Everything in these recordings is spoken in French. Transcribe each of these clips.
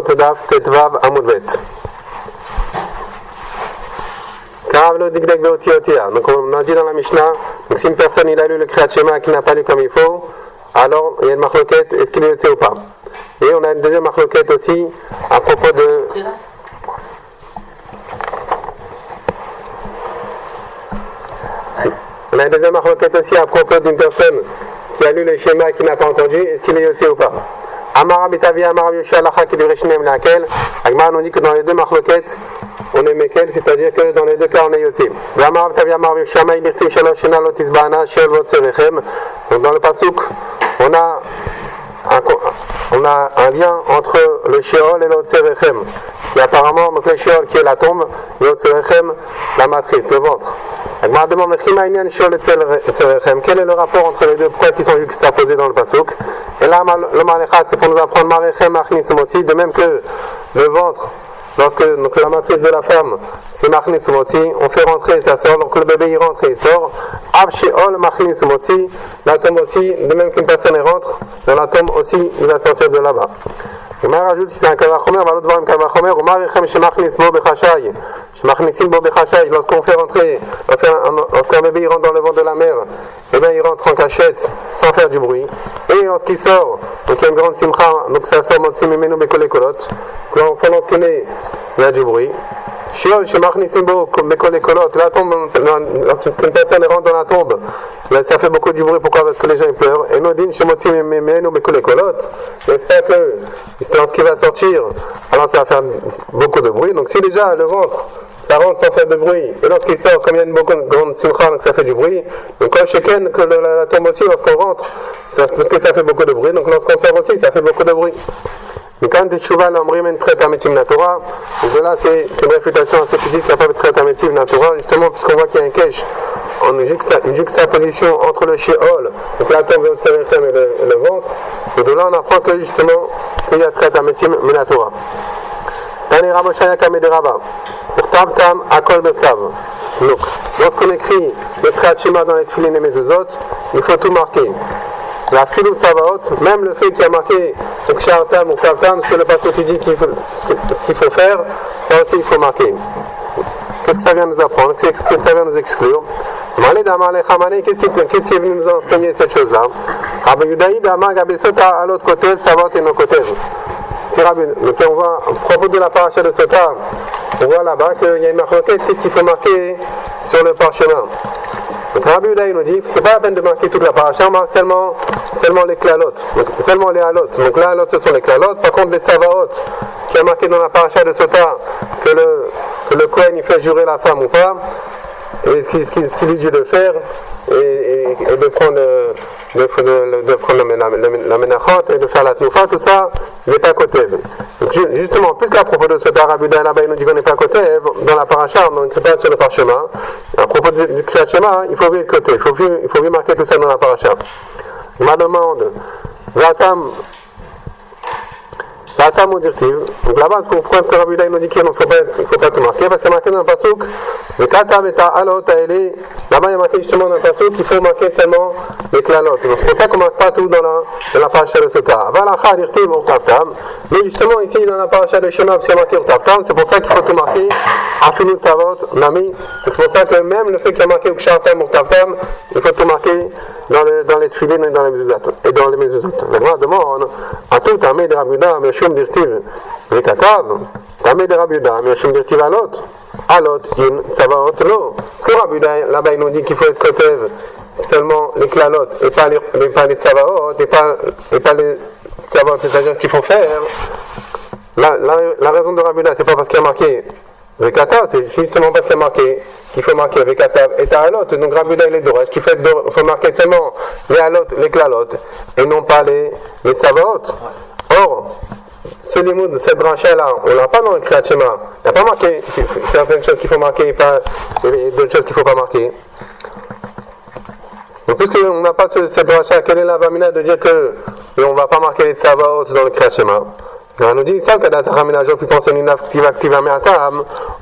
Brachot Daf Tetvav Amudvet. Digdek Beotiotia. Donc on a dit dans la Mishnah, donc si une personne il a lu le Kriyat Shema qui n'a pas lu comme il faut, alors il y a une marloquette, est-ce qu'il est ou pas? Et on a une deuxième marloquette aussi à propos de. On a une deuxième marloquette aussi à propos d'une personne qui a lu le schéma et qui n'a pas entendu, est-ce qu'il est aussi ou pas? Amara Bitavi Amara Yoshua Lacha qui devrait Shinem laquelle Agmar nous dit que dans les deux marloquettes, on est Mekel, c'est-à-dire que dans les deux cas on est Yotzim. Amara Bitavi Amara Yoshua Maïlirtim Shalosh Shena Lotisbana Shel Votserechem. Donc dans le Pasuk, on a un, on a un lien entre le Sheol et l'Otserechem, qui apparemment, donc le Sheol qui est la tombe, l'Otserechem, la matrice, le ventre. Agmar demande quel est le rapport entre les deux Pourquoi qui sont juxtaposés dans le Pasuk? Et là, le Malechat, c'est pour nous apprendre Marechem Achnisumoti, de même que le ventre, lorsque donc, la matrice de la femme, c'est Machnisumoti, on fait rentrer et ça sort, donc le bébé il rentre et il sort. Av Sheol Machnisumoti, la tombe aussi, de même qu'une personne rentre, dans la tombe aussi, il va sortir de là-bas. הגמרא rajoute si c'est un kavachomer, אבל לא דברים kavachomer, הוא מעריכם שמכניס בו בחשאי, שמכניסים בו בחשאי, lorsqu'on fait rentrer, lorsqu'un bébé il rentre dans le ventre de la mère, eh bien il rentre en cachette, sans faire du bruit, et lorsqu'il sort, donc il y a une grande simcha, donc ça sort motsim imenu bekole kolot, quand lorsqu'il est, il y a du bruit, Shemachnisimbo, Bekole Kolot, la tombe, lorsqu'une personne rentre dans la tombe, ça fait beaucoup de bruit, pourquoi Parce que les gens pleurent. Et Nodin, Shemotsim, Menu, Bekole Kolot, j'espère que lorsqu'il va sortir, alors ça va faire beaucoup de bruit. Donc si déjà le ventre, ça rentre sans faire de bruit, et lorsqu'il sort, comme il y a une grande simcha, ça fait du bruit, donc quand Sheken, que la tombe aussi, lorsqu'on rentre, parce que ça fait beaucoup de bruit, donc lorsqu'on sort aussi, ça fait beaucoup de bruit. Mais quand Teshuva l'omrim en trait ametim natura, donc là c'est une réfutation à ceux qui disent qu'il n'y a pas de trait ametim natura, justement puisqu'on voit qu'il y a un cache, une, juxta, une juxtaposition entre le Sheol, donc la tombe de et le, le ventre, et de là on apprend que justement qu'il y a trait ametim minatora. Tani Ramoshaya Kamederaba, pour Tav Tam Akol Bektav. Donc, lorsqu'on écrit le Kriyat Shema dans les Tfilin et Mezuzot, il faut tout marquer. La filou savaot, même le fait qu'il y a marqué le kshartam ou kavtam, ce que le pasteur dit qu'il faut, ce qu'il faut faire, ça aussi il faut marquer. Qu'est-ce que ça vient nous apprendre? Qu'est-ce que ça vient nous exclure? Qu'est-ce qui, qu'est-ce qui est venu nous enseigner cette chose-là? Rabbi Gabesota à l'autre côté, Savot et nos côtés. Donc on voit, à propos de la paracha de Sota, on voit là-bas qu'il y a une marque, qu'est-ce qu'il faut marquer sur le parchemin? Donc Rabbi il nous dit, c'est pas la peine de marquer toute la paracha, on marque seulement, seulement les klalotes, seulement les halot. Donc les halot, ce sont les klalotes. Par contre, les tzavaot, ce qui est marqué dans la paracha de Sota, que le, que le Kohen, il fait jurer la femme ou pas, et ce qui, lui dit de faire, et, de prendre, de, prendre la menachot et de faire la tnoufa, tout ça, il n'est pas côté. Donc justement, puisqu'à propos de ce Rabbi là-bas, il nous dit qu'on n'est pas côté, dans la paracha, on n'écrit pas sur le parchemin. À propos du, du il faut bien côté, il faut bien, marquer tout ça dans la paracha. Ma demande, Vatam. Donc là-bas, pourquoi est-ce que Rabbi nous dit qu'il ne faut pas, il faut pas marquer Parce que c'est marqué dans le pasuk, le Katam et Alot, Aele, là-bas il y a marqué justement dans le pasuk qu'il faut marquer seulement les klalot. Donc c'est pour ça qu'on ne marque pas tout dans la, dans la paracha de Sota. Valacha, dirtiv, urtavtam. Mais justement, ici, dans la paracha de Shema, c'est marqué urtavtam, c'est pour ça qu'il faut tout marquer. Afinut Savot, Nami. C'est pour ça que même le fait qu'il y a marqué Ukshartam, urtavtam, il faut tout marquer dans, le, dans les tfilines et dans les mezuzot. Et dans les mezuzot. La Gemara demande, à tout Tamé de Rabuda, Meshum Rabuda, Meshum dirtiv Alot, Alot, In, Tsavaot, Lo. Ce que Rabuda, là-bas, il nous dit qu'il faut être Kotev seulement les klalot et pas les, les, pas les tsavaot et pas, et pas les c'est-à-dire qu'il faut faire. La, raison de Rabuda, c'est pas parce qu'il a marqué Vekata, c'est justement parce qu'il a marqué qu'il faut marquer Vekata et Ta'alot. Donc Rabuda, il est d'orage, qu'il faut, marquer seulement les halot, les klalot, et non pas les, les. Or, ce limoud de cette branche-là, on l'a pas dans le Kriyat Shema. Il n'y a pas marqué certaines choses qu'il faut marquer et pas d'autres choses qu'il faut pas marquer. Donc, puisqu'on n'a pas ce, cette branche-là, quelle est la vamina de dire que on ne va pas marquer les tsavaot dans le Kriyat Shema on nous dit ça, tu as puis penser une active active à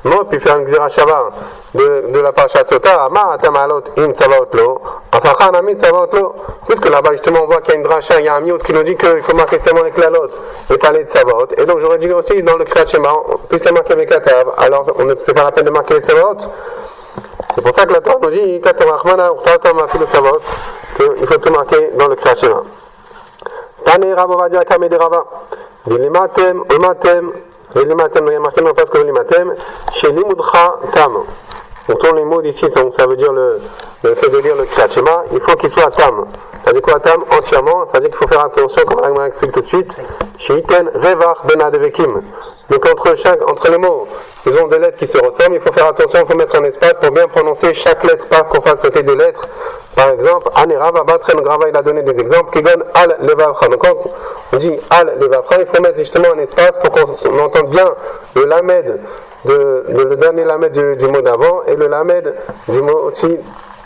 non, puis faire un xira shava de, de la parashat sota, ma atam alot in tsavaot puisque là-bas, justement, on voit qu'il y a une dracha, il y a un miout qui nous dit qu'il faut marquer seulement les clalot et pas les tsavaot. Et donc, j'aurais dit aussi dans le kriyat shema, puisqu'il y a marqué avec katav, alors on ne c'est pas la peine de marquer les tsavaot. C'est pour ça que la Torah nous dit, qu'il faut tout marquer dans le kriyat shema. Tane Ravovadia Kamede Rava. Vilimatem, Umatem, Vilimatem, il y a marqué dans le que Vilimatem, chez Limudcha Tam. Donc on les mots ici, ça veut dire le, fait de lire le Kriyat il faut qu'il soit Tam. Ça veut dire quoi Tam Entièrement, ça veut dire qu'il faut faire attention, comme Agma explique tout de suite, chez Iten Revach Ben Adevekim. Donc entre, chaque, entre les mots, ils ont des lettres qui se ressemblent, il faut faire attention, il faut mettre un espace pour bien prononcer chaque lettre, pas qu'on fasse sauter des lettres. Par exemple, Anerava Batren Grava, il a donné des exemples qui donnent Al Levavra. Donc quand on dit Al Levavra, il faut mettre justement un espace pour qu'on entende bien le Lamed, de, le dernier Lamed du, mot d'avant et le Lamed du mot aussi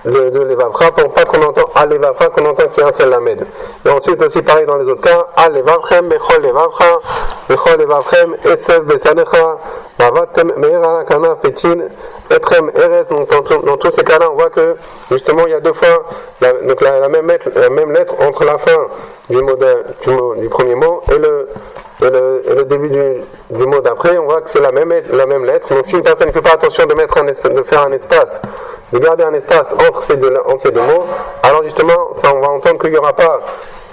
de, de l'Evavra, pour pas qu'on entend Al Levavra, qu'on entend qu'il y a un seul Lamed. Et ensuite aussi pareil dans les autres cas, Al Levavchem, Bechol Levavra, Bechol Levavchem, Esef Besanecha, Bavatem Meira Kana Petin, Etrem Eres. Donc dans, tous ces cas-là, on voit que justement il y a deux fois la, donc la, même, lettre, entre la fin du, mot du, premier mot et le, début du, mot d'après. On voit que c'est la même, la même lettre. Donc si une personne ne fait pas attention de, mettre un de faire un espace, de garder un espace entre ces deux, entre ces deux mots, alors justement, ça, on va entendre qu'il n'y aura pas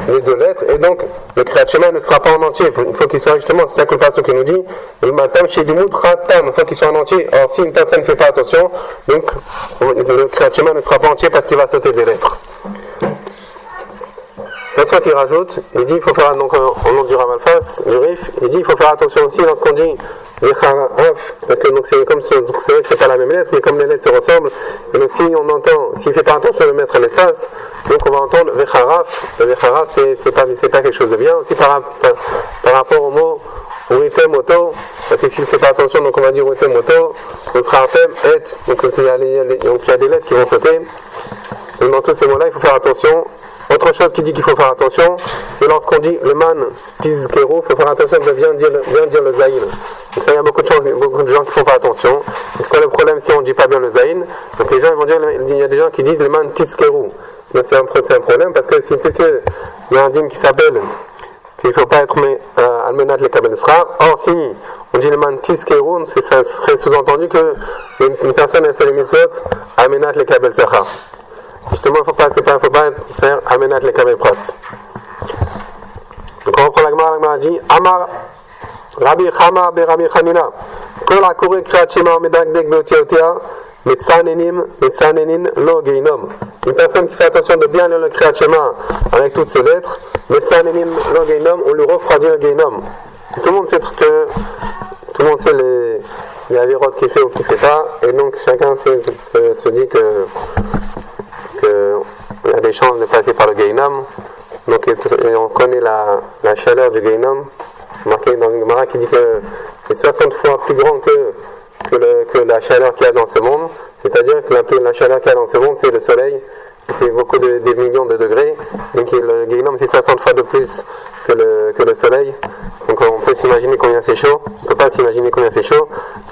les deux lettres, et donc le Kriyat ne sera pas en entier. Il faut qu'il soit justement, c'est ça que le pasteur qui nous dit, le matam chez il faut qu'il soit en entier. Or, si une personne ne fait pas attention, donc le Kriyat ne sera pas entier parce qu'il va sauter des lettres. Ensuite, il rajoute, il dit, il faut faire, donc, au nom du Ramalfas, du Rif, il dit, il faut faire attention aussi lorsqu'on dit parce que donc c'est comme c'est vrai que c'est pas la même lettre, mais comme les lettres se ressemblent, et donc si on entend, s'il fait pas attention de mettre un espace, donc on va entendre Vecharaf, Vecharaf c'est pas, pas quelque chose de bien, aussi par, par, rapport au mot Uritem Moto, parce que s'il ne fait pas attention, donc on va dire Uritem Moto, on sera Artem, Et, donc il y a des lettres qui vont sauter, donc dans tous ces mots-là, il faut faire attention, autre chose qui dit qu'il faut faire attention, c'est lorsqu'on dit le man tizkero, il faut faire attention de bien dire, bien dire le zaïn. Donc ça, il y a beaucoup de, gens, beaucoup de gens qui font pas attention. C'est quoi le problème si on ne dit pas bien le zaïn Donc les gens ils vont dire, il y a des gens qui disent le man tizkero. C'est un, problème parce que c'est que il y a un dîme qui s'appelle qu'il ne faut pas être euh, almenat le kabel Or si on dit le man tizkero, ça serait sous-entendu que une, personne elle fait les mitzvot almenat le kabel Justement, il ne faut pas, pas, faut pas faire amenat le kamel pras. Donc on reprend la Gemara, la dit Amar Rabbi Chama be Rabbi Chanina. Kol akure kriyat shema medagdek beotiotia metzanenim metzanenin lo geinom. Une personne qui fait attention de bien lire le kriyat shema avec toutes ses lettres, metzanenim lo geinom, on lui refroidit le geinom. Tout le monde sait que tout le monde sait les, les avérotes qu'il fait ou qu'il fait pas, et donc chacun se, se dit que qu'il y a des chances de passer par le Gainam. Donc on connaît la, la chaleur du Gainam, marqué dans une Gemara qui dit que c'est 60 fois plus grand que, que, la chaleur qu'il y a dans ce monde. C'est-à-dire que la, la chaleur qu'il y a dans ce monde, c'est le soleil fait beaucoup de, des millions de degrés. Donc le Gainam, c'est 60 fois de plus que le, que le soleil. Donc on peut s'imaginer combien c'est chaud. On ne peut pas s'imaginer combien c'est chaud.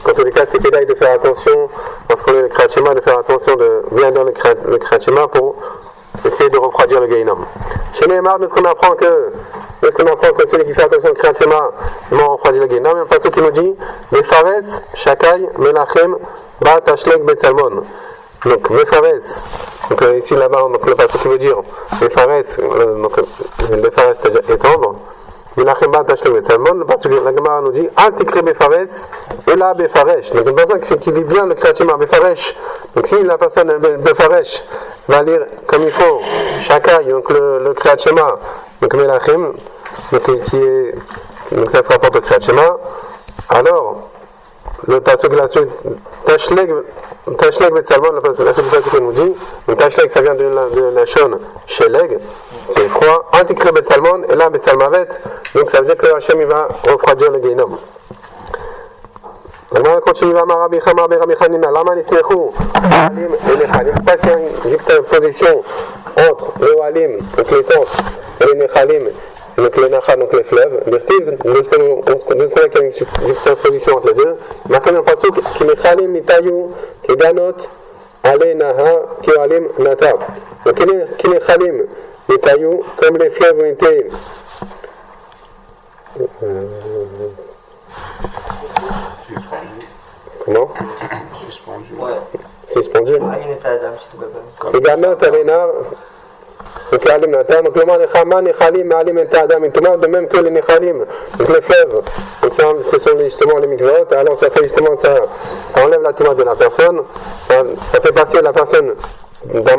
En tous les cas, c'est qu'il de faire attention, lorsqu'on est le Kriyat de faire attention de bien dans le Kriyat pour essayer de refroidir le Gainam. Chez Neymar, de ce qu'on apprend que, ce qu'on apprend que celui qui fait attention au Kriyat Shema, il va refroidir le Gainam. Il y a un qui nous dit, les Fares, Shakai, Melachem, Bat, Ashlek, Betsalmon. Donc, Mefares, donc euh, ici là-bas, donc le passage qui veut dire, Mefares, euh, donc le Fares, c'est-à-dire étendre. Menachem Tashlim Salmon, parce que la Gemara nous dit Antikre Befares et là Befaresh. Donc une personne qui, lit bien le Kriyachima Befaresh, donc si la personne Befaresh va lire comme il faut Shakai, donc le, le donc Menachem, donc, qui est, donc ça se rapporte au Kriyachima, alors le passage de la suite, Tashleg Tashleg Betsalmon, la suite que nous dit, donc Tashleg ça vient de la, de la Shon Sheleg, qui est froid, Antikre Betsalmon, et là Betsalmavet, donc ça veut dire que Hachem il va refroidir le Gainom. הגמרא continue ואמר רבי חמא ברבי חנינא, למה נסמכו אוהלים ונחלים? Parce qu'il y a une juxtaposition entre les ohalim, donc les tentes, et les nechalim, donc le Nacha, donc les fleuves, voit qu'il y a une juxtaposition entre les deux, marqué dans le pasuk, qui mechalim mitayu, keganot, ale naha, kioalim nata. Donc qui mechalim mitayu, comme les fleuves ont été comment? Suspendu. Suspendu. Alena, donc, le mot Nechama, Nechalim, et et même que les donc justement les. Alors, ça fait justement ça, ça enlève la Touma de la personne, ça, fait passer la personne d'un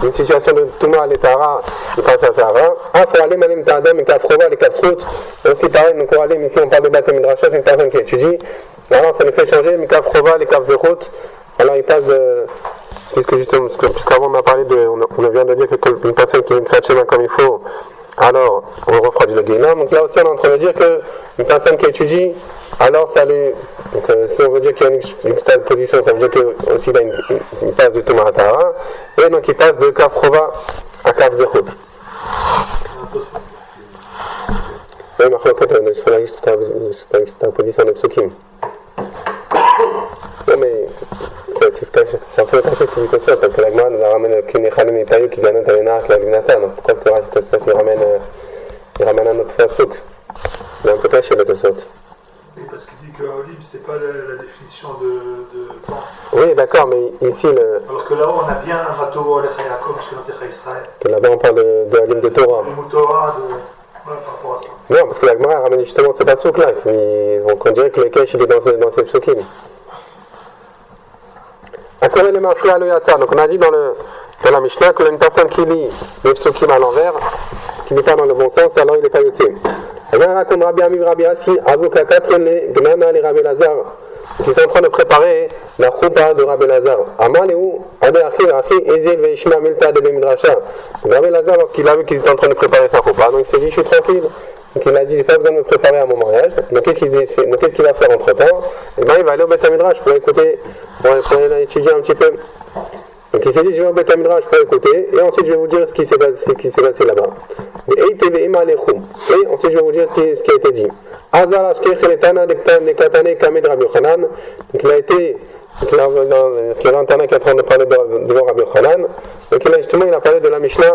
d'une situation de Touma à l'Etara, il passe à Tara. Ah, pour aller Malim et aussi pareil, donc pour aller, ici on parle de Batem Midrashot, une personne qui étudie. Alors, ça les fait changer, mais Kafrova, les Kafzerut, alors il passe de. Puisque justement, parce que- puisqu'avant on a parlé de. On, vient de dire que que une personne qui créer chemin comme il faut, alors on refroidit le guénam. Donc là aussi on est en train de dire qu'une personne qui étudie, alors ça lui. Donc euh, si on veut dire qu'il y a une, une position, ça veut dire que il, a une, une- passe de Tahara, et donc il passe de Kafrova à Kaf Zechut. Oui, mais la de c'est un peu ce que dit Tosfot, parce que l'Agma nous le Kinechalim Nitayu qui gagne un Lénach, la Lignata. Donc pourquoi est-ce que Rashi Tosfot il ramène, il ramène un autre Fasuk Il est un peu caché le Tosfot. Oui, parce qu'il dit que Olim, c'est pas la, la définition de, de. Oui, d'accord, mais ici, le, Alors que là-haut, on a bien un bateau à Yaakov, parce que dans Techa Israël. que là-bas on parle de, de la ligne de Torah. Le Moutora, de. Voilà, par rapport à ça. Non, parce que l'Agma ramène justement ce Fasuk là. Donc on dirait que le Kesh il est dans, ce, dans ces Psukim. Akore le mafria le yatzar. Donc on a dit dans, le, dans la Mishnah que une personne qui lit les psukim à l'envers, qui n'est pas dans le bon sens, alors il n'est pas. Et bien raconte Rabbi Amiv Rabbi Assi, 4 le Gnana les Rabbi Lazar, qui est en train de préparer la choupa de Rabbi Lazar. Amal et où? Ade Achi Achi Ezil Veishma Milta de Bemidrasha. Rabbi Lazar, lorsqu'il a vu qu'il était en train de préparer sa choupa, donc il s'est dit je suis tranquille. Donc il a dit j'ai pas besoin de me préparer à mon mariage. Donc qu'est-ce qu'il qu'il va faire entre temps Eh bien il va aller au Beth pour écouter, pour, pour aller étudier un petit peu. Donc il s'est dit, je vais au Beth pour écouter, et ensuite je vais vous dire ce qui s'est passé, passé là-bas. Et ensuite je vais vous dire ce qui, a été dit. Donc il a été, dans, Tana qui est en train de parler de- devant Rabbi Yochanan. Donc il a justement, il a parlé de la Mishnah,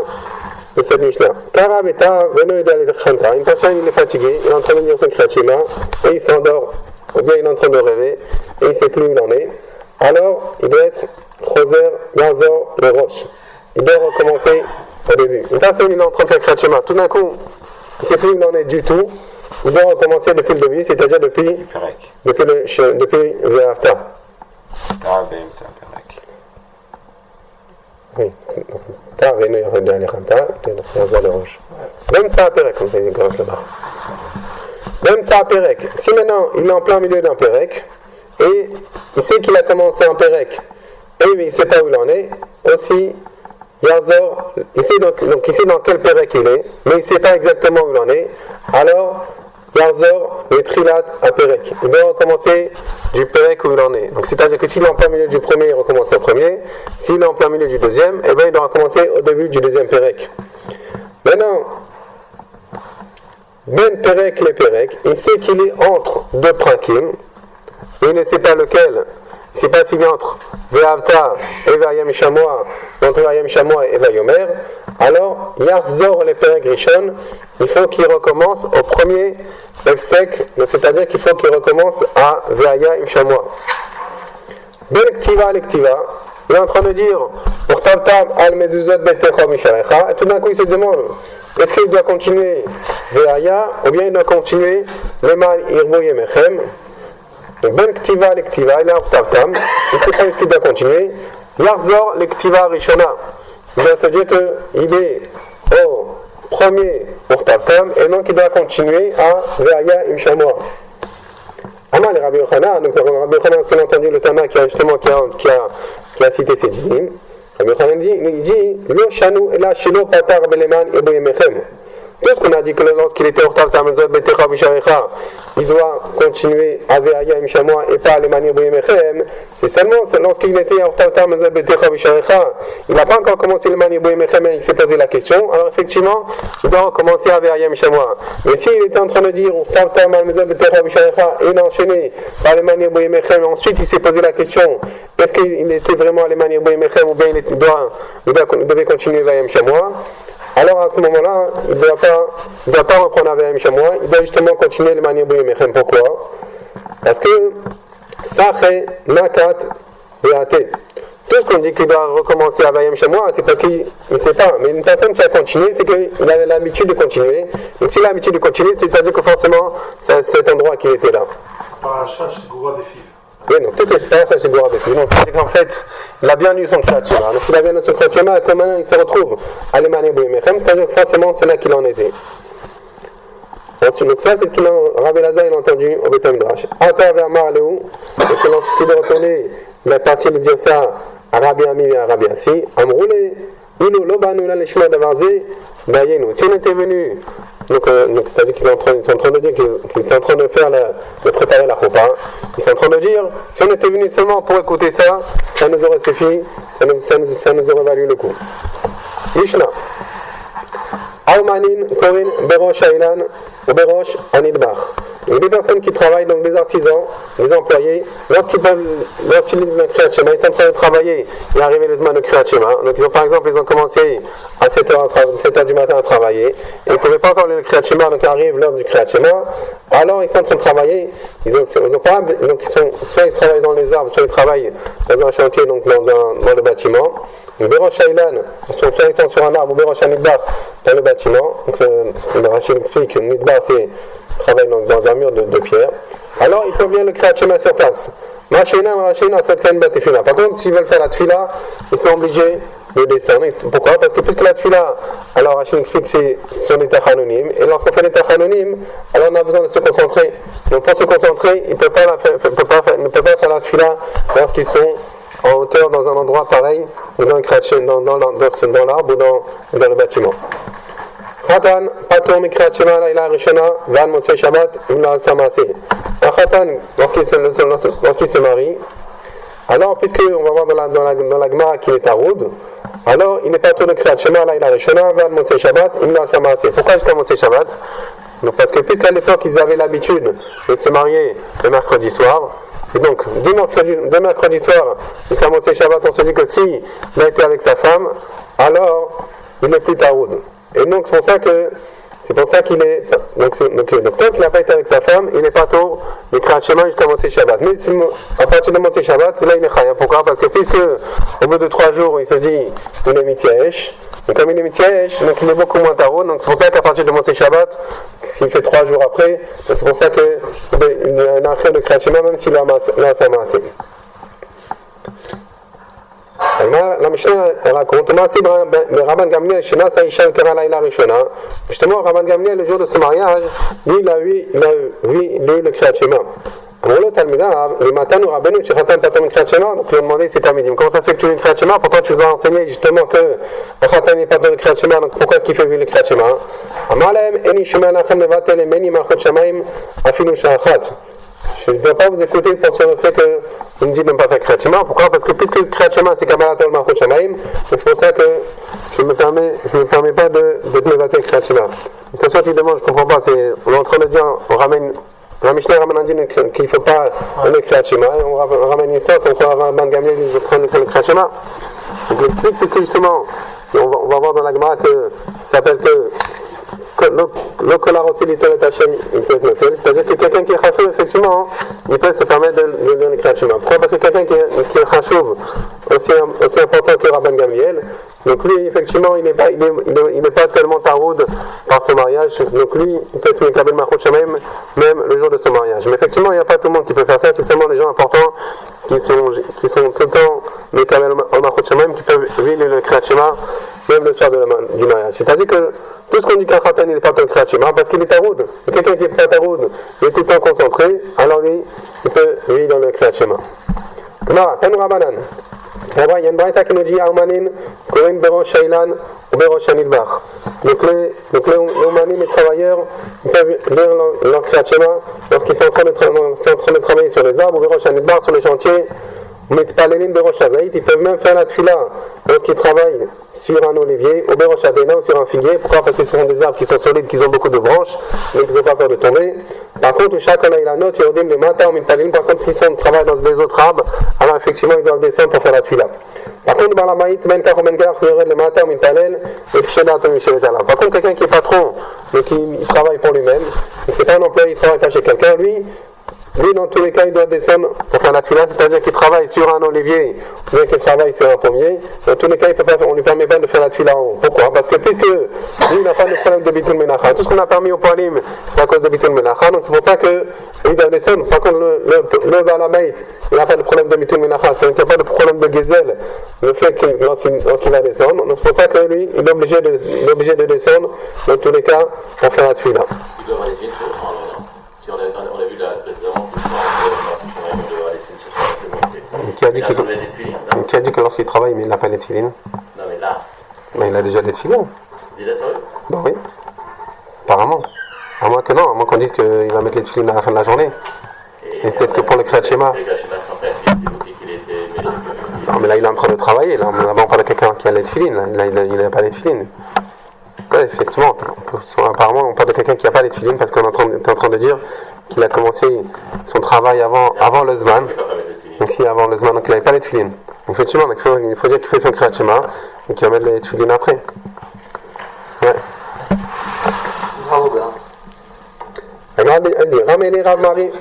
de cette Mishnah. Kara Beta Veno Yedal Chanta. Une personne, il est fatigué, il est en train de lire son Kriyat et il s'endort, ou bien il est en train de rêver, et il ne sait plus où il en est. Alors, il doit être Choser, Yazor, le Roche. Il doit recommencer au début. Une personne, il est en train de faire Kriyat Shema. Tout d'un coup, il ne sait plus où il en est du tout. Il doit recommencer depuis le début, c'est-à-dire depuis, depuis le, depuis le Haftar. Oui. Même ça à Pérec. Si maintenant, il est en plein milieu d'un Pérec, et il sait qu'il a commencé un Pérec, et il ne sait pas où il en est, aussi, il sait donc, donc il sait dans quel Pérec il est, mais il ne sait pas exactement où il en est, alors, Yazor, les Trilat à Pérec. Il doit recommencer du Pérec où il en est. Donc c'est-à-dire que s'il est en plein milieu du premier, il recommence au premier. S'il est en plein milieu du deuxième, eh bien il doit recommencer au début du deuxième Pérec. Maintenant, Ben Perek les Perek, il sait qu'il est entre deux prakim, il ne sait pas lequel, il ne sait pas s'il est entre Ve'avta et Vayam Shamoa, entre Vayam Shamoa et Vayomer, alors Yarzor les Perek Rishon, il faut qu'il recommence au premier sec, c'est-à-dire qu'il faut qu'il recommence à Vayam Shamoa. Belektiva lektiva, il est en train de dire pour al mezuzot betecho misharecha, et tout d'un coup il se demande est-ce qu'il doit continuer Veaya ou bien il doit continuer le mal irbo yemechem? Donc ben ktiva lektiva, il est en Tabtam, il ne sait pas est-ce qu'il doit continuer. Yarzor lektiva rishona, doit se dire qu'il est au premier pour Tabtam et donc il doit continuer à Veaya imshamoa. Amal et Rabbi Yochanan, donc Rabbi Yochanan, ce qu'on a entendu le Tana qui a justement qui a, qui a, cité ces dinim, Rabbi Yochanan dit, il dit, Lo shanu patar beleman. Tout ce qu'on a dit que lorsqu'il était Tamazot Betecha Bisharecha, il doit continuer à Ve'ayam Shamoa et pas à Lemani Bouyemechem, c'est seulement lorsqu'il était Tamazot Betecha Bisharecha, il n'a pas encore commencé le Mani Bouyemechem et il s'est posé la question, alors effectivement, il doit recommencer à Ve'ayam Shamoa. Mais s'il était en train de dire et il a enchaîné par le Mani Bouyemechem, ensuite il s'est posé la question, est-ce qu'il était vraiment à Lemani Bouyemechem ou bien il, doit, devait continuer Ve'ayam Shamoa alors à ce moment-là, il ne doit, pas, doit pas reprendre chez moi, il doit justement continuer le manier Bouyemechem. Pourquoi? Parce que Sache, Nakat, Beate. Tout ce qu'on dit qu'il doit recommencer à Vayem chez moi, c'est parce qu'il ne sait pas. Mais une personne qui a continué, c'est qu'il avait l'habitude de continuer. Donc s'il a l'habitude de continuer, c'est-à-dire que forcément, c'est cet endroit qui était là. Les expériences, c'est Goura des filles. Donc c'est qu'en fait, il a bien eu son Kriyat Shema. Donc s'il a bien eu son Kriyat Shema, maintenant il se retrouve à c'est-à-dire que forcément, c'est là qu'il en était. Ensuite, donc ça, c'est ce qu'il a, Rabbi Lazar, il a entendu au Beth Midrash. Ata vers Marléou, et que lorsqu'il est retourné, il a parti de dire ça à Rabbi Ami et à Rabbi Assi, Amroulé, Ilu Lobanu la Leshma Davarze, Bayenu. Si on était venu, donc, euh, donc c'est-à-dire qu'ils sont, en train, de dire qu'ils sont en train de faire la, de préparer la choupa, ils sont en train de dire, si on était venu seulement pour écouter ça, ça nous aurait suffi, ça nous, aurait valu le coup. Mishnah. Aumanin, Korin, Berosh Ailan, Berosh Anidbach. A des personnes qui travaillent, donc des artisans, des employés, lorsqu'ils lorsqu'ils lisent le Kriyat ils sont en train de travailler, il est arrivé le Zman de Kriyat. Donc ils ont, par exemple, ils ont commencé à 7h, 7h du matin à travailler, et ils ne pouvaient pas encore le Kriyat donc arrive l'heure du Kriyat. Alors ils sont en train de travailler, ils ont, ils ont pas, donc ils sont, soit ils travaillent dans les arbres, soit ils travaillent dans un chantier, donc dans, dans le bâtiment. Berosh Ailan, soit ils sont sur un arbre, ou Berosh Anidbach, dans le bâtiment. Donc euh, le Rachid explique, Nidbach c'est travaille donc dans un mur de, pierre. Alors il faut bien le Kriyat Shema sur place. Par contre, s'ils veulent faire la tfila, ils sont obligés de descendre. Pourquoi? Parce que puisque la tfila, alors Rachid explique, c'est sur les tachanonim. Et lorsqu'on fait les tachanonim, alors on a besoin de se concentrer. Donc pour se concentrer, il ne peut pas, faire, la tfila lorsqu'ils sont en hauteur dans un endroit pareil, ou dans, dans, dans, dans l'arbre ou dans le bâtiment. חתן פטור מקריאת שמע לילה הראשונה ועד מוצאי שבת אם לא עשה מעשה. החתן, lorsqu'il se, lorsqu'il se marie, alors puisque on va voir dans la, dans la, dans la Gemara qu'il est à Roud, alors il n'est pas tout de Kriyat Shema Laila Rishona vers Motsei Shabbat, il n'a sa maasé. Pourquoi jusqu'à Motsei Shabbat Donc parce que puisqu'à l'époque ils avaient l'habitude de se marier le mercredi soir, et donc du mercredi, de mercredi soir jusqu'à Motsei Shabbat, on se dit que si il a été avec sa femme, alors il n'est plus Taroud. Et donc c'est pour ça que c'est pour ça qu'il est. Donc, donc, donc tant qu'il n'a pas été avec sa femme, il n'est pas tôt le Kriyat Shema jusqu'à Motsei Shabbat. Mais à partir de Motsei Shabbat, c'est là il est chaya. Pourquoi? Parce que puisque au bout de trois jours, il se dit il est mityaesh. Et comme il est mityaesh, donc il est beaucoup moins taro. Donc c'est pour ça qu'à partir de Motsei Shabbat, s'il fait trois jours après, c'est pour ça qu'il y a un de Kriyat Shema même s'il a sa masse. אמר למשנה, רק אותו מעשי ברבן גמליאל שנעשה אישה וקרא לילה ראשונה, ושתמוע רבן גמליאל לג'ודו לסמריאז' לי להביא לי לקריאת שמע אמרו לו תלמידיו, למעתנו רבנו שחתן תתום לקריאת שמע, כלומר תלמידים, כמו ספק שהוא לקריאת שמע, פחות שהוא זוהר סמי, שתמו כחתן יפתו לקריאת שמע, פחות כפי הביא לקריאת שמע. אמר להם, איני שומע לכם לבטל, אם אין לי מערכות שמיים אפילו שעה אחת Je ne dois pas vous écouter pour sur le fait que vous me dites ne pas faire Kriyat. Pourquoi? Parce que puisque Kriyat c'est Kabbalat Shamaim, c'est pour ça que je ne me permets, pas de, de te mévater Kriyat. De toute façon, il demande, je ne comprends pas, c'est, on est en train on ramène, la Mishnah ramène dit qu'il ne faut pas donner Kriyat et on ramène une histoire qu'on croit avoir un Gamliel de prendre le Kriyat Shema. Donc, l'explique, puisque justement, on va, voir dans la Gemara que ça s'appelle que le c'est-à-dire que quelqu'un qui est chashuv, effectivement, il peut se permettre de lire le. Pourquoi? Parce que quelqu'un qui est, qui aussi, aussi important que Rabban Gamliel, donc lui, effectivement, il n'est pas, il est, il pas tellement taroud par ce mariage, donc lui, il peut être Mekabel Machot Shamaim, même le jour de son mariage. Mais effectivement, il n'y a pas tout le monde qui peut faire ça, c'est seulement les gens importants qui sont, qui sont tout le temps Mekabel Machot Shamaim qui peuvent lire le Kriyat Shema, même le soir de la, du mariage. C'est-à-dire que tout ce qu'on dit qu'un khatan, il n'est pas un Kriyat Shema, parce qu'il est taroud. Quelqu'un qui est pas taroud, il est tout le temps concentré, alors lui, il peut lire dans le Tanu Rabanan. Il y a une braïta qui nous dit Aumanin, Kohen Shailan ou Berosh Anidbach. Donc les, donc les, travailleurs, ils peuvent lire leur, leur lorsqu'ils sont en train de, travailler sur les arbres ou Berosh Anidbach, sur les chantiers. Mitpalelim Berosh Hazaït, ils peuvent même faire la tfila lorsqu'ils travaillent sur un olivier, ou Berosh Adena ou sur un figuier. Pourquoi? Parce que ce sont des arbres qui sont solides, qui ont beaucoup de branches, donc ils n'ont pas peur de tomber. Par contre, chacun a la note, Yodim, les matins, Mitpalelim, par contre, s'ils sont travaillent dans des autres arbres, alors effectivement, ils doivent descendre pour faire la tfila. Par contre, le matin. Par contre, quelqu'un qui est patron, il, il travaille pour lui-même, c'est pas un employé, il travaille chez quelqu'un, lui, lui, dans tous les cas, il doit descendre pour faire la tfila, c'est-à-dire qu'il travaille sur un olivier ou bien qu'il travaille sur un pommier. Dans tous les cas, il peut pas, on ne lui permet pas de faire la tfila en haut. Pourquoi? Parce que puisque lui, n'a pas de problème de bitul menacha. Tout ce qu'on a permis au poilim, c'est à cause de bitul menacha. Donc c'est pour ça que doit descendre. Par contre, le, le, le balamait, il n'a pas de problème de bitul menacha. Qu'il n'y a pas de problème de gezel, le fait qu'il lorsqu'il lorsqu'il va descendre. Donc c'est pour ça que lui, il est obligé de, descendre, dans tous les cas, pour faire la tfila. Si on vu précédemment, qu'il doit avoir les films sur le champ, c'est bon. Qui a dit qui a dit que lorsqu'il travaille, mais il n'a pas les tefilines Non, mais là, Mais il a déjà les sérieux Bah oui. Apparemment. À moins que non, à moins qu'on dise qu'il va mettre les tefilines à la fin de la journée. Et peut-être que pour le Kriyat Shema. Non, mais là, il est en train de travailler. Là, Là-bas, on parle de quelqu'un qui a les tefilines. Là, il n'a pas les tefilines. Ouais, effectivement. on peut- apparemment, on parle de quelqu'un qui n'a pas les tefilines parce qu'on est en train de, t'es en train de dire qu'il a commencé son travail avant, avant le Zman. Il les. Donc, si avant le Zman, donc il n'avait pas les tefilines. Donc, effectivement, donc, il, faut, il dire qu'il fait son Kriyat Shema et qu'il va mettre les tefilines après. Ouais. Bravo, Ben. Regarde, elle dit, ramène Rav Marie.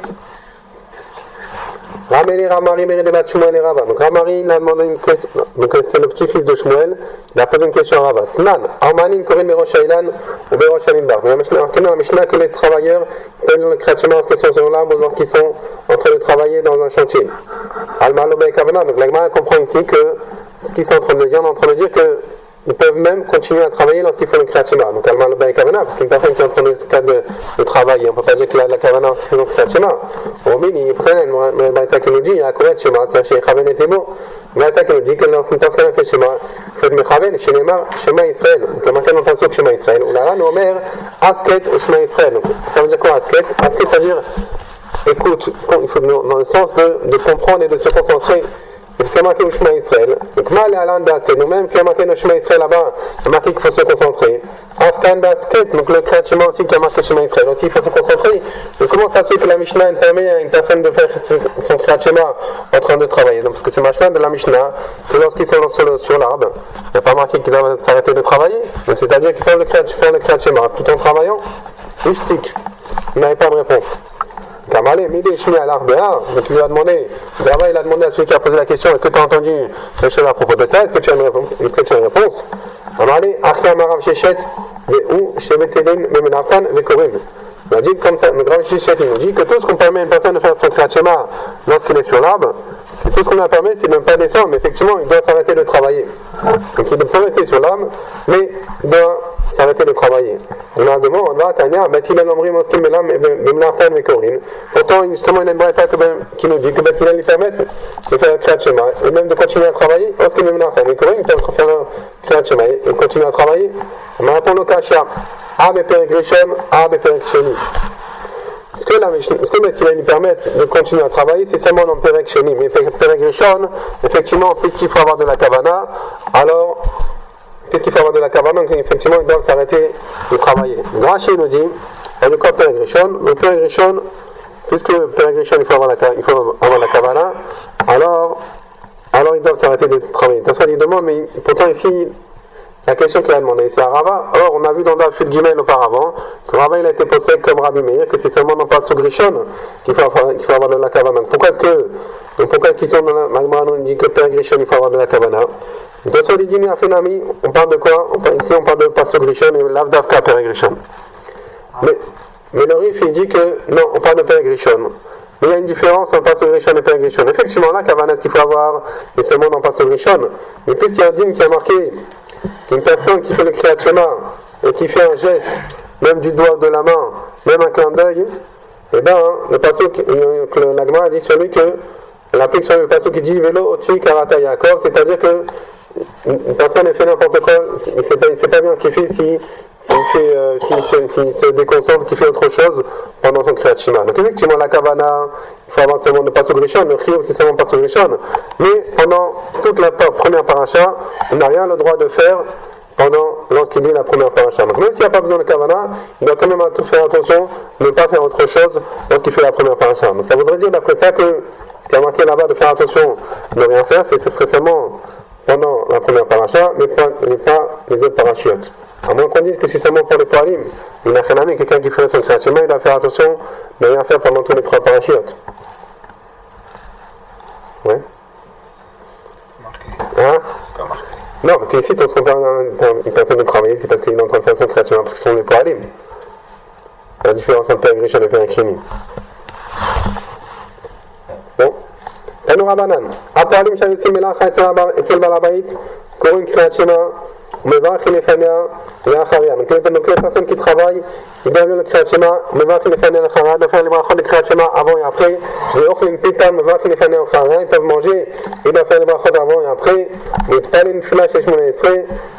Ramène Rav Marie, mérite de battre Shmuel et Rava. Donc Rav Marie, il a demandé une question. Donc c'est le petit-fils de Shmuel. Il a posé une question à Rava. Nan, Armanin, Korin, Berosh Ailan, ou Berosh Alinbar. Il y a marqué dans la Mishnah que les travailleurs peuvent le Kratchema lorsqu'ils sont sur l'arbre ou lorsqu'ils sont en train travailler dans un chantier. Almalo Kavana. Donc la Gemara comprend ici que ce qu'ils sont en train de dire, on est en train de dire que ils peuvent même continuer à travailler lorsqu'ils font le Kriyat Shema. Donc, Alman le Kavana, parce qu'une personne qui est en train de, de, de travailler, on ne peut pas dire qu'il a la Kavana faisant le Kriyat Shema. Au il prend le Baïta qui nous dit, a un Kriyat Shema, c'est chez Chaven et Tebo. Le Baïta qui nous dit que lorsqu'une personne fait Shema, il faut Mechaven, Neymar, Shema Israël. Donc, il y a marqué dans le Shema Israël. Ou là, nous, Omer, Asket ou Shema Israël. Ça veut dire quoi, Asket? Asket, ça veut dire, écoute, il faut dans le sens de comprendre et de se concentrer donc au chemin Israël. Donc mal et alan basket. Nous-mêmes qui a marqué le chemin Israël là-bas, marqué qu'il faut se concentrer. Afghan basket, donc le Shema aussi qui a marqué chemin Israël aussi, il faut se concentrer. Donc comment ça se fait que la Mishnah permet à une personne de faire son Shema en train de travailler? Donc parce que c'est Mishnah de la Mishnah, que lorsqu'ils sont sur, sur l'arbre, il n'y a pas marqué qu'ils doivent s'arrêter de travailler. Donc c'est-à-dire qu'ils font le Shema tout en travaillant. Mystique. Il n'avait pas de réponse. Kamale, Midi, Shmi al donc il lui a demandé, Brava, il a demandé à celui qui a posé la question, est-ce que tu as entendu quelque chose à propos de ça? Est-ce que tu as une réponse, est-ce que tu as une réponse? Kamale, Achia Marav Shechet, Ve'u, Shevetelin, Memenartan, Ve'korim. A dit comme ça, le Rav Shechet, il nous dit que tout ce qu'on permet à une personne de faire son Kriyat lorsqu'il est sur l'arbre, tout ce qu'on a permis, c'est ne pas descendre, mais effectivement, il doit s'arrêter de travailler. Donc il ne peut rester sur l'arbre, mais il doit s'arrêter de travailler. On a demandé, va, Tania, Batilan Omri Moskim Belam, Bemlartan Vekorin. Pourtant, justement, il y a une braïta qui nous dit que Batilan lui permet de faire le Shema, et même de continuer à travailler, est Bemlartan Vekorin, il peut faire le Shema, et continuer à travailler. On m'a répondu au Kasha, Ah, Beperek Rishon, Ah, Beperek Sheni. Ce que, la, ce que Beth lui permettre de continuer à travailler, c'est seulement dans Perek Sheni. Mais Perek Rishon, effectivement, puisqu'il faut avoir de la kavana, alors, puisqu'il faut avoir de la kavana, donc effectivement, il doit s'arrêter de travailler. Rashi nous dit, dans le cas Perek Rishon, le Perek puisque Perek Rishon, il faut avoir la, il faut avoir la kavana, alors, alors ils doivent s'arrêter de travailler. Dans il demande, mais pourtant ici, la question qu'il a demandé, c'est à Rava. Or, on a vu dans Dafud Gimel auparavant que Rava il a été posé comme Rabbi Meir, que c'est seulement dans Pasuk Rishon qu'il faut, avoir- de la kavana. Pourquoi est-ce que, pourquoi est-ce qu'ils sont dans la Magmara nous dit que Père Rishon il faut avoir de la kavana? Dans son Dini Afenami, on parle de quoi? On parle, Ici, on parle de Pasuk Rishon et Lavdavka Père Rishon. Mais, mais le Rif, il dit que non, on parle de Père Rishon. Mais il y a une différence entre Pasuk Rishon et Père Rishon. Effectivement, là, kavana, ce qu'il faut avoir, c'est seulement dans Pasuk Rishon? Mais puisqu'il y a un digne qui a marqué qu'une personne qui fait le Kriyat Shema et qui fait un geste, même du doigt de la main, même un clin d'œil, eh bien, le passage que l'Agma a dit sur lui que elle applique sur le passage qui dit Vélo Oti Karata Yaakov, c'est-à-dire que une personne fait n'importe quoi, sait pas, pas bien ce qu'il fait si s'il euh, se- déconcentre, qu'il fait autre chose pendant son Kriyat. Donc effectivement, la Kavana, il faut avoir seulement ne pas Rishon, le Chiyuv c'est seulement pas Rishon. Mais pendant toute la première paracha, il n'a rien le droit de faire pendant lorsqu'il lit la première paracha. Donc même s'il n'y a pas besoin de Kavana, il doit quand même faire attention de ne pas faire autre chose lorsqu'il fait la première paracha. Donc ça voudrait dire d'après ça que ce qui a marqué là-bas de faire attention de ne rien faire, c'est ce serait seulement pendant la première paracha, mais pas, mais pas les autres parachutes. À moins qu'on dise que c'est seulement pour les poalim. Il n'a rien à quelqu'un qui fait son création, il doit faire attention de rien faire pendant tous les trois parachutes. Ouais. Hein? C'est pas marqué. Non, parce qu'ici, quand on parle d'un- une personne de travailler, c'est parce qu'il est en train de faire son création, parce que ce sont les poalim. La différence entre Père Grisha et Père Chimie. תנו רבנן, הפועלים שהיו יוצאים מלאכה אצל, אצל בעל הבית קוראים קריאת שמע ומברכים לפניה לאחריה. נוקלי פסון כתחווי, ידענו לקריאת שמע, ומברכים לפניה ואחריה, דופן לברכות לקריאת שמע, עבור יהפכי ואוכלים פיתה, ומברכים לפניה ואחריה, טוב מוז'י, ידענו לברכות עבור יהפכי, נפתלין תפילה של שמונה עשרה.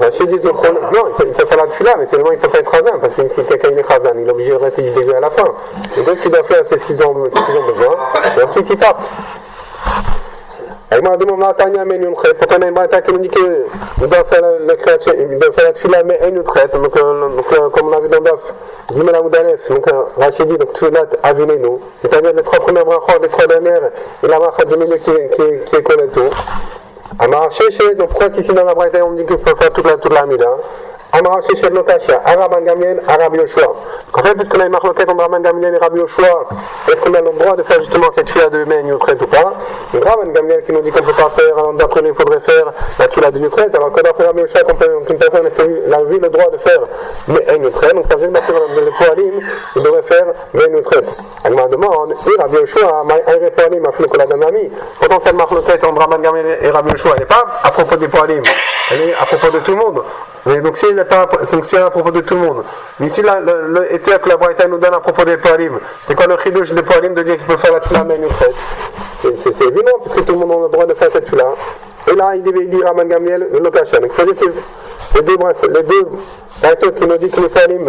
Rachid dit donc, non, il peut, faire la tefila, mais seulement il peut pas être hazan, parce que si quelqu'un est hazan, il est obligé de rester du début à la fin. Et donc ce qu'il doit faire, c'est ce qu'ils ont, besoin, et ensuite ils partent. Agma demande à Tanya mais une traite. Pourquoi on a une braïta qui nous dit qu'il doit faire le, le créat- il doit faire la tefila mais une traite. Donc, euh, euh, comme on l'a vu dans Daf, Gimel Amoudalef, donc euh, Rachid dit donc tefila avinez-nous. C'est-à-dire les trois premières brachot, les trois dernières, et la bracha du milieu qui, qui, qui est collée tout. Amar Sheshe, donc pourquoi est-ce qu'ici dans la braïta on dit qu'il faut faire toute la, toute la mida Amar Sheshe Lokasha, Araban Gamliel, Arab Yoshua. En fait, puisqu'on a une marloquette entre Rabban Gamliel et Rabbi Yoshua, est-ce qu'on a le droit de faire justement cette fille à deux mains, Nutret ou pas? Donc Rabban Gamliel qui nous dit qu'on ne peut pas faire, alors d'après lui, il faudrait faire la tula de Nutret, alors que d'après Rabbi Yoshua, qu'une personne a eu- le droit de faire mais Nutret, donc ça veut dire que le Poalim, il devrait faire mais Nutret. Elle m'a demandé, et Rabbi Yoshua, un Poalim a fait le cola d'un ami, pourtant cette marloquette entre Rabban Gamliel et Rabbi Yoshua, elle n'est pas à propos des Poalim, elle est à propos de tout le monde. Mais donc si n'est pas est à propos de tout le monde. Mais ici là, le, le que la Braïta nous donne à propos des poalim, c'est quoi le chidouche des poalim de dire qu'il peut faire la tula mais nous traite C'est- évident puisque tout le monde a le droit de faire cette tula. Et là, il devait dire à Mme Gamliel une location. Donc, il faut les deux, les deux, la tête qui nous dit que les Falim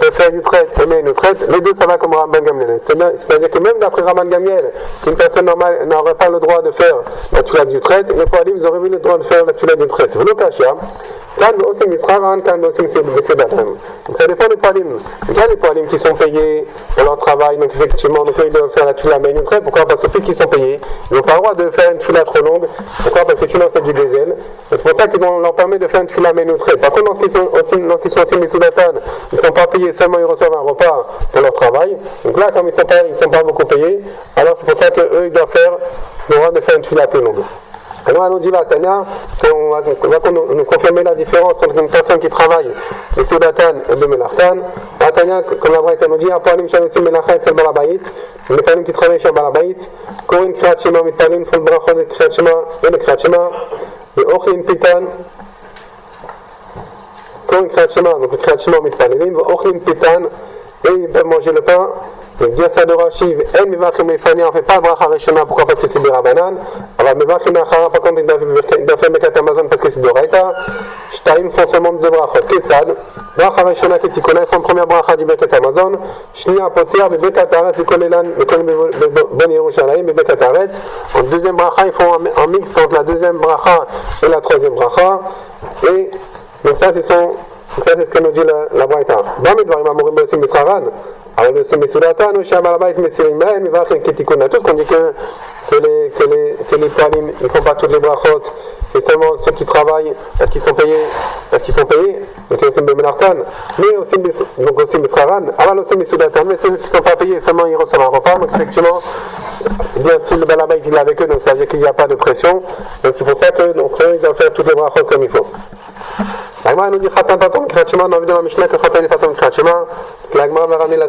peuvent faire du traite et mais une traite, les deux ça va comme Raman Gamliel. C'est-à-dire que même d'après Raman Gamliel, qu'une personne normale n'aurait pas le droit de faire la tula du traite, les Falim ils auraient eu le droit de faire la tula du traite. Vous le cachez, hein. ça dépend des palim. Il y a des palim qui sont payés pour leur travail, donc effectivement, donc ils doivent faire la tula mais une traite. Pourquoi? Parce que puisqu'ils sont payés, ils n'ont pas le droit de faire une tula trop longue. Pourquoi? Parce que c'est pour ça qu'ils ont- leur permet de faire une une traite. Par contre, lorsqu'ils sont aussi, lorsqu'ils sont aussi ils ne sont pas payés, seulement ils reçoivent un repas pour leur travail. Donc là, comme ils ne sont, pas- ils sont pas beaucoup payés, alors c'est pour ça qu'eux, ils doivent faire le droit de faire une tula plus longue. Dit là, Tania, on va, on va nous, confirmer la différence entre une personne qui travaille et Soudatan et de Melartan. Là, Tania, comme la Braïta nous dit, Apoalim Shavisi Melachat et Balabait, les personnes qui travaillent chez Balabait, Korin Kriyat Shema Mitpalim, font le brachot de Kriyat Shema et le Kriyat Shema, le Ochlim Pitan, Korin Kriyat Shema, donc le Kriyat Shema Mitpalim, le Ochlim Pitan, et ils peuvent manger le pain. Donc, dire ça de Rachiv, En Mevachim Mefani, on ne fait pas Bracha Reshema, pourquoi Parce que c'est des Rabanan. Alors, Mevachim Achara, par contre, il doit il doit faire Mekat Amazon parce que c'est de Raita. Shtaim font seulement deux Brachot. Ketsad, Bracha Reshema Ketikona, ils font première Bracha du Mekat Amazon. Shnia Poter, Bebekat Aretz, Ikolelan, Bekol Alors le shabalabait mesirimaen, mivachin ketikuna. Tout ce qu'on dit que, que les, que les, que les palim, ils font pas toutes les brachot. C'est seulement ceux qui travaillent parce qu'ils sont payés, parce qu'ils sont payés. Donc aussi bemenartan. Mais aussi, donc aussi misraran. Alors aussi mesulatan. Mais ceux qui ne sont pas payés, seulement ils reçoivent un repas. Donc effectivement, bien sûr, le balabait, il est avec eux, donc ça veut dire qu'il n'y a pas de pression. Donc c'est pour ça que, donc ils doivent faire toutes les brachot comme il faut. Nous dit Khatan on a vu dans la Mishnah que Khatan est va ramener la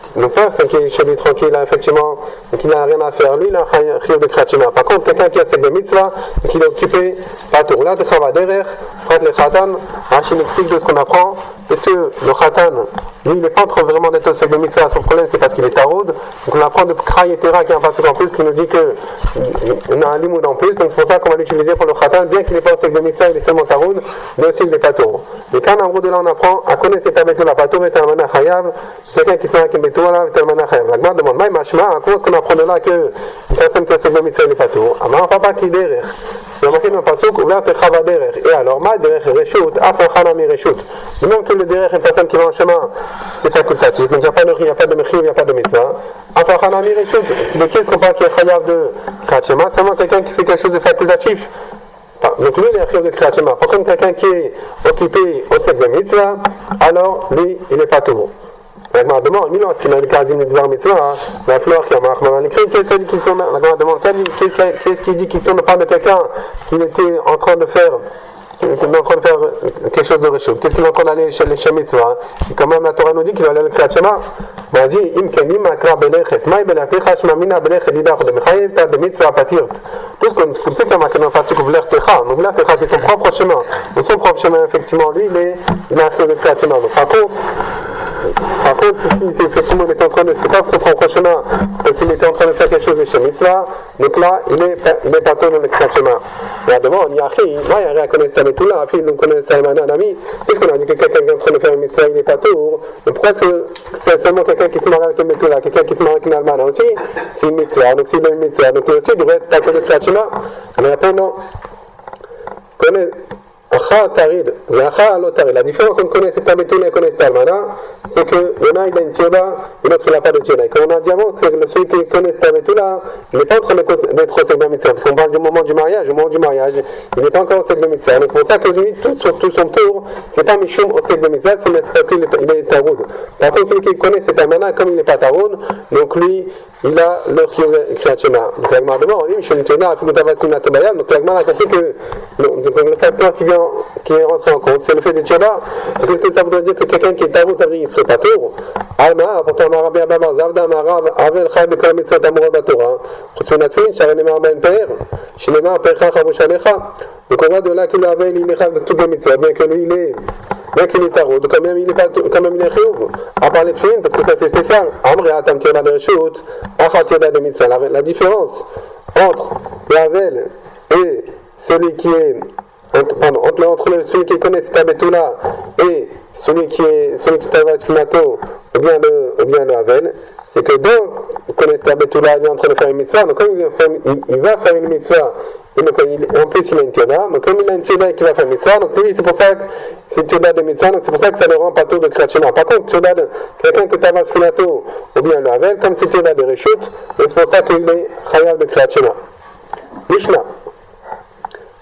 le personne qui est chez lui tranquille, effectivement, et qui n'a rien à faire, lui, il a un de krachima. Par contre, quelqu'un qui a cette mitzvah, et qui est occupé, pas tout. Là, de derrière, prendre le khatan, Rachid explique de ce qu'on apprend, est-ce que le khatan, lui, il n'est pas en train vraiment d'être au de mitzvah, son problème, c'est parce qu'il est taroud. Donc, on apprend de Kray et Tera, qui est un passage en plus, qui nous dit qu'on a un limoud en plus, donc c'est pour ça qu'on va l'utiliser pour le khatan, bien qu'il n'est pas au de mitzvah, il est seulement taroud, mais aussi il est pas tour. Mais quand en gros de là, on apprend à connaître cet abetou, la patour est un mana chayav, quelqu'un qui se met avec un bétou, là, est un mana chayav. La demande, demande, maï machma, à cause qu'on apprend de là que une personne qui a de mitzvah, il est patour. Alors, on ne pas qui derrière. Il a marqué dans le pasuk, ouvert te chava derrière. Et alors, ma derrière reshut, afan mi reshut. Même que le derrière, une personne qui va en chemin, c'est facultatif. Donc, il n'y a pas de il n'y a pas de mechir, il n'y a pas de mitzvah. Afan mi reshut. Mais qu'est-ce qu'on parle qui est chayav de kachema? Vraiment quelqu'un qui fait quelque chose de facultatif. Donc lui, il est un de Kriyat. Par contre, quelqu'un qui est occupé au sec de mitzvah, alors lui, il n'est pas tout bon. La lorsqu'il a le Kazim de Dvar Mitzvah, la fleur qui a marqué dans l'écrit, qu'est-ce qu'il sont là La demande, qu'est-ce qu'il dit qu'ils sont part de quelqu'un qui était en train de faire il est en train de faire quelque chose de réchaud. Peut-être qu'il est en train d'aller chez les Shemitzvah. Et quand même, la Torah nous dit qu'il va aller à Kriyat Shema. Ben, dit, Im kenim akra belechet. Maï belatecha shmamina belechet didach. De mechayev ta de mitzvah patirt. Tout ce que peut-être qu'il y a marqué dans le passage, vler techa. Donc, techa, c'est son propre chemin. Donc, son propre chemin, effectivement, lui, il est, il a fait le Shema. Donc, par contre, par contre, si effectivement il était en train de, c'est pas son propre chemin, parce qu'il était en train de faire quelque chose de chez Mitzvah, donc là, il est, il est pas dans le chemin. À devant, il y a il y a rien à connaître avec tout là, puis nous connaissons un ami, puisqu'on a dit que quelqu'un est en train de faire une Mitzvah, il n'est pas tour, donc pourquoi est-ce que c'est seulement quelqu'un qui se marie avec une Mitzvah, quelqu'un qui se marie avec une Almana aussi, c'est une Mitzvah, donc c'est une Mitzvah, donc lui aussi, il devrait être pas dans le chemin. Mais après, non. Connaît, la différence entre connaît cet Abetouna et connaît cet Almana, c'est que y en a, il a une tioda, et l'autre, il n'a pas de tioda. Et comme on a dit avant, que celui qui connaît cet Abetouna, il n'est pas en train d'être au Segba Mitzvah, parce qu'on parle du moment du mariage, au moment du mariage, il n'est pas encore au Segba Mitzvah. Donc, pour ça que lui, tout, sur tout son tour, c'est pas Mishum au Segba Mitzvah, c'est parce qu'il est, il est Taroud. Par contre, celui qui connaît cet Almana, comme il n'est pas Taroud, donc lui, il a le Kriyat Shema. Donc, l'Agmar demande, oui, Mishum Tioda, Afimutavasim Natobayam, donc l'Agmar a compris que le facteur qui vient qui est rentré en compte, c'est le fait de Tchada. Qu'est-ce que ça voudrait dire que quelqu'un qui est Tavout, ça veut dire qu'il serait pas tour Alma, pourtant en arabe, Abama, Zavda, Marav, Avel, Chai, Bekol, Mitzvot, Amour, Batora. Khutsunatfin, Sharanema, Ben Per, Shinema, Percha, Chabushanecha. Donc on voit de là qu'il avait toutes les mitzvot, bien que lui il est, bien qu'il est tarot, quand même il est pas, quand même il est chiyuv. À parler de fin, parce que ça c'est spécial. Mitzvah. La différence entre Yavel et celui qui est entre, pardon, entre, entre celui qui connaît Stabetula et celui qui est celui qui travaille Spinato ou bien le, ou bien le Havel, c'est que dans connaît Stabetula, il est en train de faire une mitzvah, donc comme il, il, il va faire une mitzvah, et donc il, en plus il a une tioda, donc comme il a une tioda et qu'il va faire une mitzvah, donc lui c'est pour ça que c'est tioda de mitzvah, donc c'est pour ça que ça le rend pas tout de Krachina. Par contre, tioda de quelqu'un que travaille Spinato ou bien le Havel, comme c'est tioda de Reshut, c'est pour ça qu'il est chayav de Krachina. Mishnah.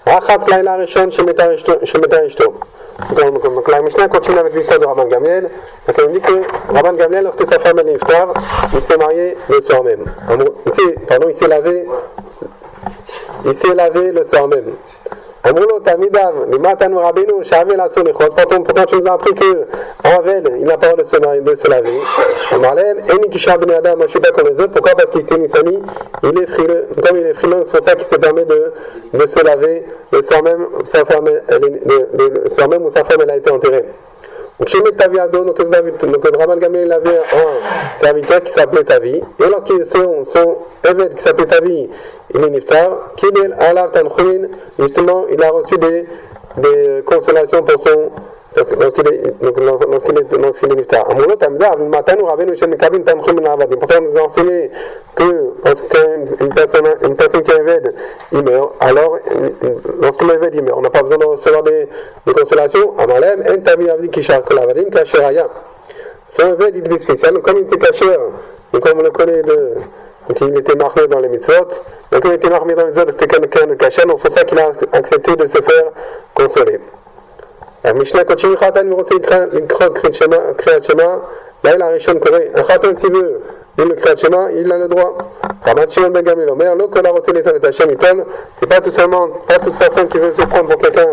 Rachatz Laila Rishon Shemeta Ishto. Donc la Mishnah continue avec l'histoire de Rabban Gamliel. Elle dit que Rabban Gamliel, lorsque sa femme est iftar, il s'est marié le soir même. Il pardon, il il s'est lavé le soir même. Solichot. Pourtant, tu nous as appris que Ravel, il n'a pas le de se, laver. Eni je pas comme les autres. Pourquoi? Parce qu'il était Nissani, il est frileux. Comme il est frileux, c'est pour ça qu'il se permet de, se laver le soir même, sa femme, où sa femme elle a été enterrée. Donc chez Metaviado, donc Draman Gamel il avait un serviteur qui s'appelait Tavi, et lorsqu'il son, son évêque qui s'appelait Tavi, il est Niftar, Kidel Alav Tanchuin, justement il a reçu des, des consolations pour son lorsqu'il est, est, est avadim. Pourtant, nous a enseigné que lorsqu'une personne, une personne qui est évêque, il meurt, alors, lorsque l'évêque il meurt, on n'a pas besoin de recevoir des, des consolations. Amalem, en tavi avdi kishar kol avadim, kasher haya. Son évêque, il était spécial, comme il était kasher, comme on le connaît de, donc il était marmé dans les mitzvot. Donc il était marmé dans les mitzvot, c'était quelqu'un de kasher, donc c'est pour ça qu'il a accepté de se faire consoler. המשנה קודשים אחד אין ורוצה לקרוא קריאת שמע. Là, il a réchon Kore, un khatam tzibur, il le crée il a le droit. Rabban Shimon Ben Gamil Omer, le kolarotel et talet Hashem, il c'est pas tout seulement, pas toute personne qui veut se prendre pour quelqu'un,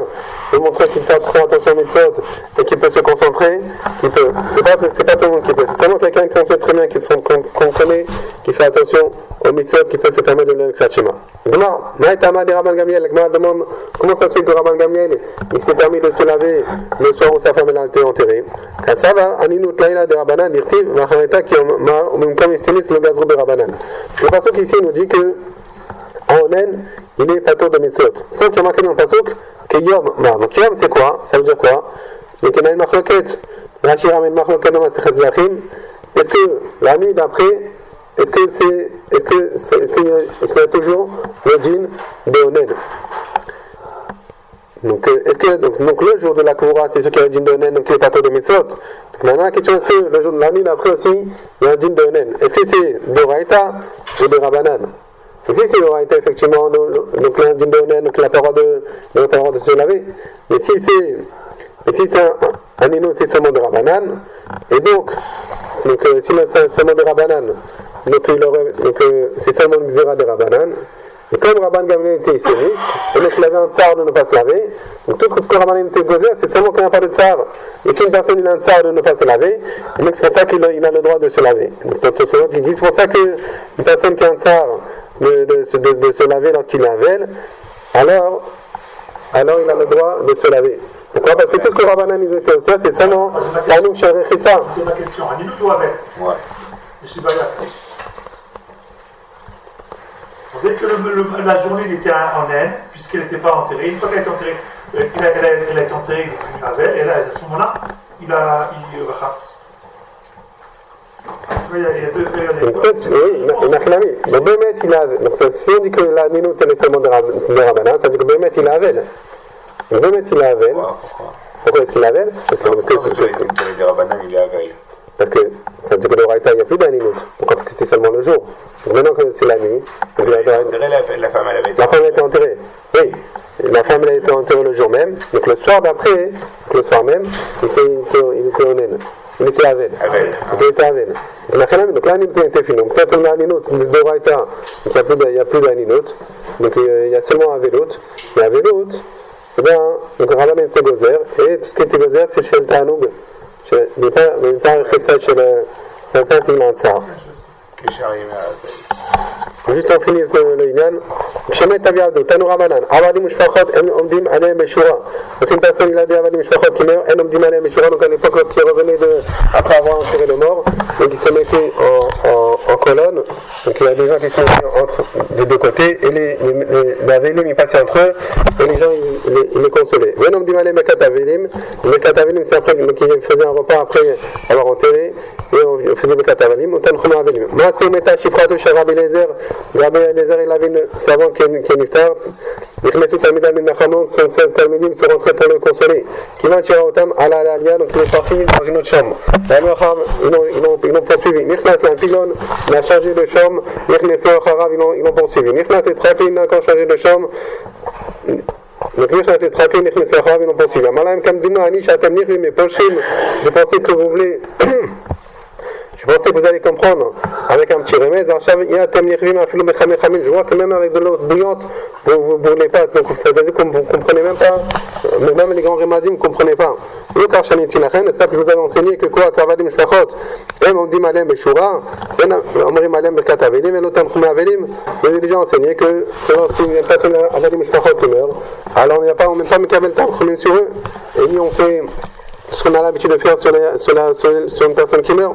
de montrer qu'il fait trop attention à Mitzvot, et qu'il peut se concentrer, qui peut. C'est pas, c'est pas tout le monde qui peut, c'est seulement quelqu'un qui en sait très bien, qui se comprenait, qui fait attention au Mitzvot, qui peut se permettre de le crée Shema. Gmar, Naïtama de Rabban Gamil, Gmar demande, comment ça se fait que Rabban Gamil, il s'est permis de se laver le soir où sa femme a été enterrée? Kassava, Aninu Tlaïla de Rabban qui ont comme estimis le gazrou de Rabbanan. Le passage ici nous dit que en Onen, il est pato de mitzvot. Sauf qu'il y a marqué dans le pasuk que Yom, bah, donc Yom c'est quoi? Ça veut dire quoi? Donc il y a une marloquette, Rashi ramène marloquette dans Masechet Zvachim. Est-ce que la nuit d'après, est-ce que c'est, est-ce que, est-ce qu'il y a toujours le djinn de Onen donc, euh, est-ce que donc, le jour de la Koura, c'est ce qu'il y a un djinn de donc il est pato de mitzvot Donc maintenant la question que le jour de la nuit d'après aussi, il y a un djinn de Est-ce que c'est de Raïta ou de Rabbanan? Donc si c'est Raïta, effectivement, donc un djinn de donc il n'a pas le droit de, il n'a pas le droit de se laver. Mais si c'est, et si c'est un, un inou, c'est seulement de Rabbanan, et donc, donc euh, si c'est seulement de Rabbanan, donc, euh, c'est seulement une xéra de Rabbanan, et comme Rabban Gamliel était islamiste, et donc il avait un tsar de ne pas se laver, donc tout ce que Rabban était gozer, c'est seulement qu'il n'y a pas de tsar. Et si une personne il a un tsar de ne pas se laver, et donc c'est pour ça qu'il a, le droit de se laver. Donc il dit c'est pour ça qu'une personne qui a un tsar de, de, de, de se laver lorsqu'il est avel, alors, alors il a le droit de se laver. Pourquoi? Parce que tout ce que Rabbanan ils étaient aussi, c'est seulement Tanouk Sharechitsa. C'est ma question. Un inou ou avec Ouais. Je suis pas là. Dès que le- le- la journée il était en Inde, puisqu'elle n'était pas enterrée, une fois qu'elle est enterrée, euh, a- elle a- elle est enterrée, Havel, et là, à ce moment-là, il a il y a il y a deux périodes. Donc peut-être, oui, Nachlami. Donc Bémet, il a Donc ça, si on dit que la Nino elle est seulement de Rab- de Rabbanan, ça veut dire que Bémet, il a Avel. Donc Bémet, il a Avel. Pourquoi? Pourquoi? Pourquoi est-ce qu'il a Avel Parce que, parce que, Pourquoi Parce que Rabbanan, il est à veille. parce que ça veut dire que le Raïta, il n'y a plus d'un. Pourquoi Parce que c'était seulement le jour. Donc maintenant que c'est la nuit, donc enterré la, la femme, elle avait été. la femme a été enterrée. Oui. La femme elle a été enterrée le jour même. Donc le soir d'après, le soir même, il était, il était, il était onen. Il était Avel. Avel. Il était Avel. Donc la Nino était finie. Donc peut-être on a Ninot de Raïta. Donc il n'y a plus d'Aninot. Donc euh, il y a seulement Avelot. Et Avelot, eh bien, donc Rabban était Gozer. Et tout ce qui était Gozer, c'est chez le Tanoug. Chez- Mais pas, mais pas Chesed chez le. Mais pas s'il a un tsar. Kécharim à juste on finit ce- le Inyan. Shemet Aviado, Tanu Rabanan, Avadim Ushfachot, En Omdim Alem Beshura. Parce qu'une personne, il a des Avadim Ushfachot qui meurent, En Omdim Alem Beshura, donc à l'époque, lorsqu'il revenait de, après avoir enterré le mort, donc il se mettait en, en, en colonne, donc il y a des gens qui sont entre les deux côtés, et les, les, les, les Avelim, ils passaient entre eux, et les gens, ils, ils les, ils les consolaient. En Omdim Alem Mekat Avelim, Mekat Avelim, c'est après, donc il faisait un repas après avoir enterré, et on faisait Mekat Avelim, ou Tanchum Rasim et Tachifratu Sharabi Lezer, Rabbi Lezer il avait une savante qui est niftar, Ikhlesu Talmidam bin Nachamon, son seul Talmidim sont rentrés pour le consoler. Kivan Shiraotam, ala ala alia, donc il est parti dans une autre chambre. Ramacham, ils l'ont poursuivi. Nikhlas Lampilon, il a changé de chambre, Ikhlesu Acharav, ils l'ont poursuivi. Nikhlas et Trapin, il a encore changé de chambre. Donc, ils je pensais que vous voulez. Je pensais que vous allez comprendre avec un petit remède. עכשיו, il y a תם נכווים אפילו בחמי חמים. Je vois que même avec de l'eau bouillante, vous vous ne voulez pas. Donc ça veut dire que vous ne comprenez même pas. euh, Même les grands remazim ne comprenez pas. לא כך שעניתי לכם, n'est-ce pas que je vous avais enseigné que quoi, כעבדים משפחות, הם עומדים עליהם בשורה, אין אומרים עליהם ברכת אבלים, אין אותם תחומי אבלים, je vous ai déjà enseigné que que lorsqu'il y a une personne עבדים משפחות qui meurt, alors on n'a pas, on n'est pas מקבל תחומים sur eux, et ni on fait ce qu'on a l'habitude de faire sur, la- sur, la- sur- sur une personne qui meurt.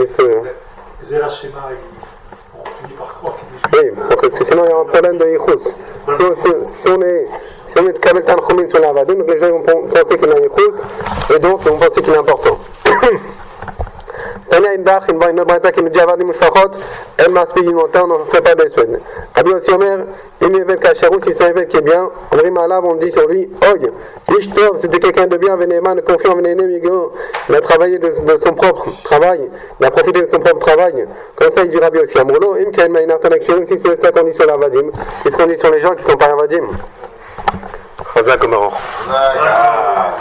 Excuse-moi, excusez, rapidement ce qui est juste, Zera Shema, il- on finit par croire qu'il est juif. Oui, donc, parce que sinon il y a un problème de Yichus. Si, on- si- si on est, Si on met Kabel Tanchumin sur l'Avadim, les gens vont penser qu'il a une et donc ils vont penser qu'il est important. on ne fait pas de suède. Abi aussi Omer, il est Kacharou, si c'est un évêque qui est bien, on rime à on dit sur lui, Oy, Ishtov, c'était quelqu'un de bien, Veneman, confiant, Venenem, il a travaillé de, son propre travail, il a profité de son propre travail. Comme ça, il dit Rabbi aussi Amrolo, Im Kain Maïnar Tanak si c'est ça qu'on dit sur l'Avadim, qu'est-ce qu'on sur les gens qui sont pas Avadim Chazak Omaran. Ah,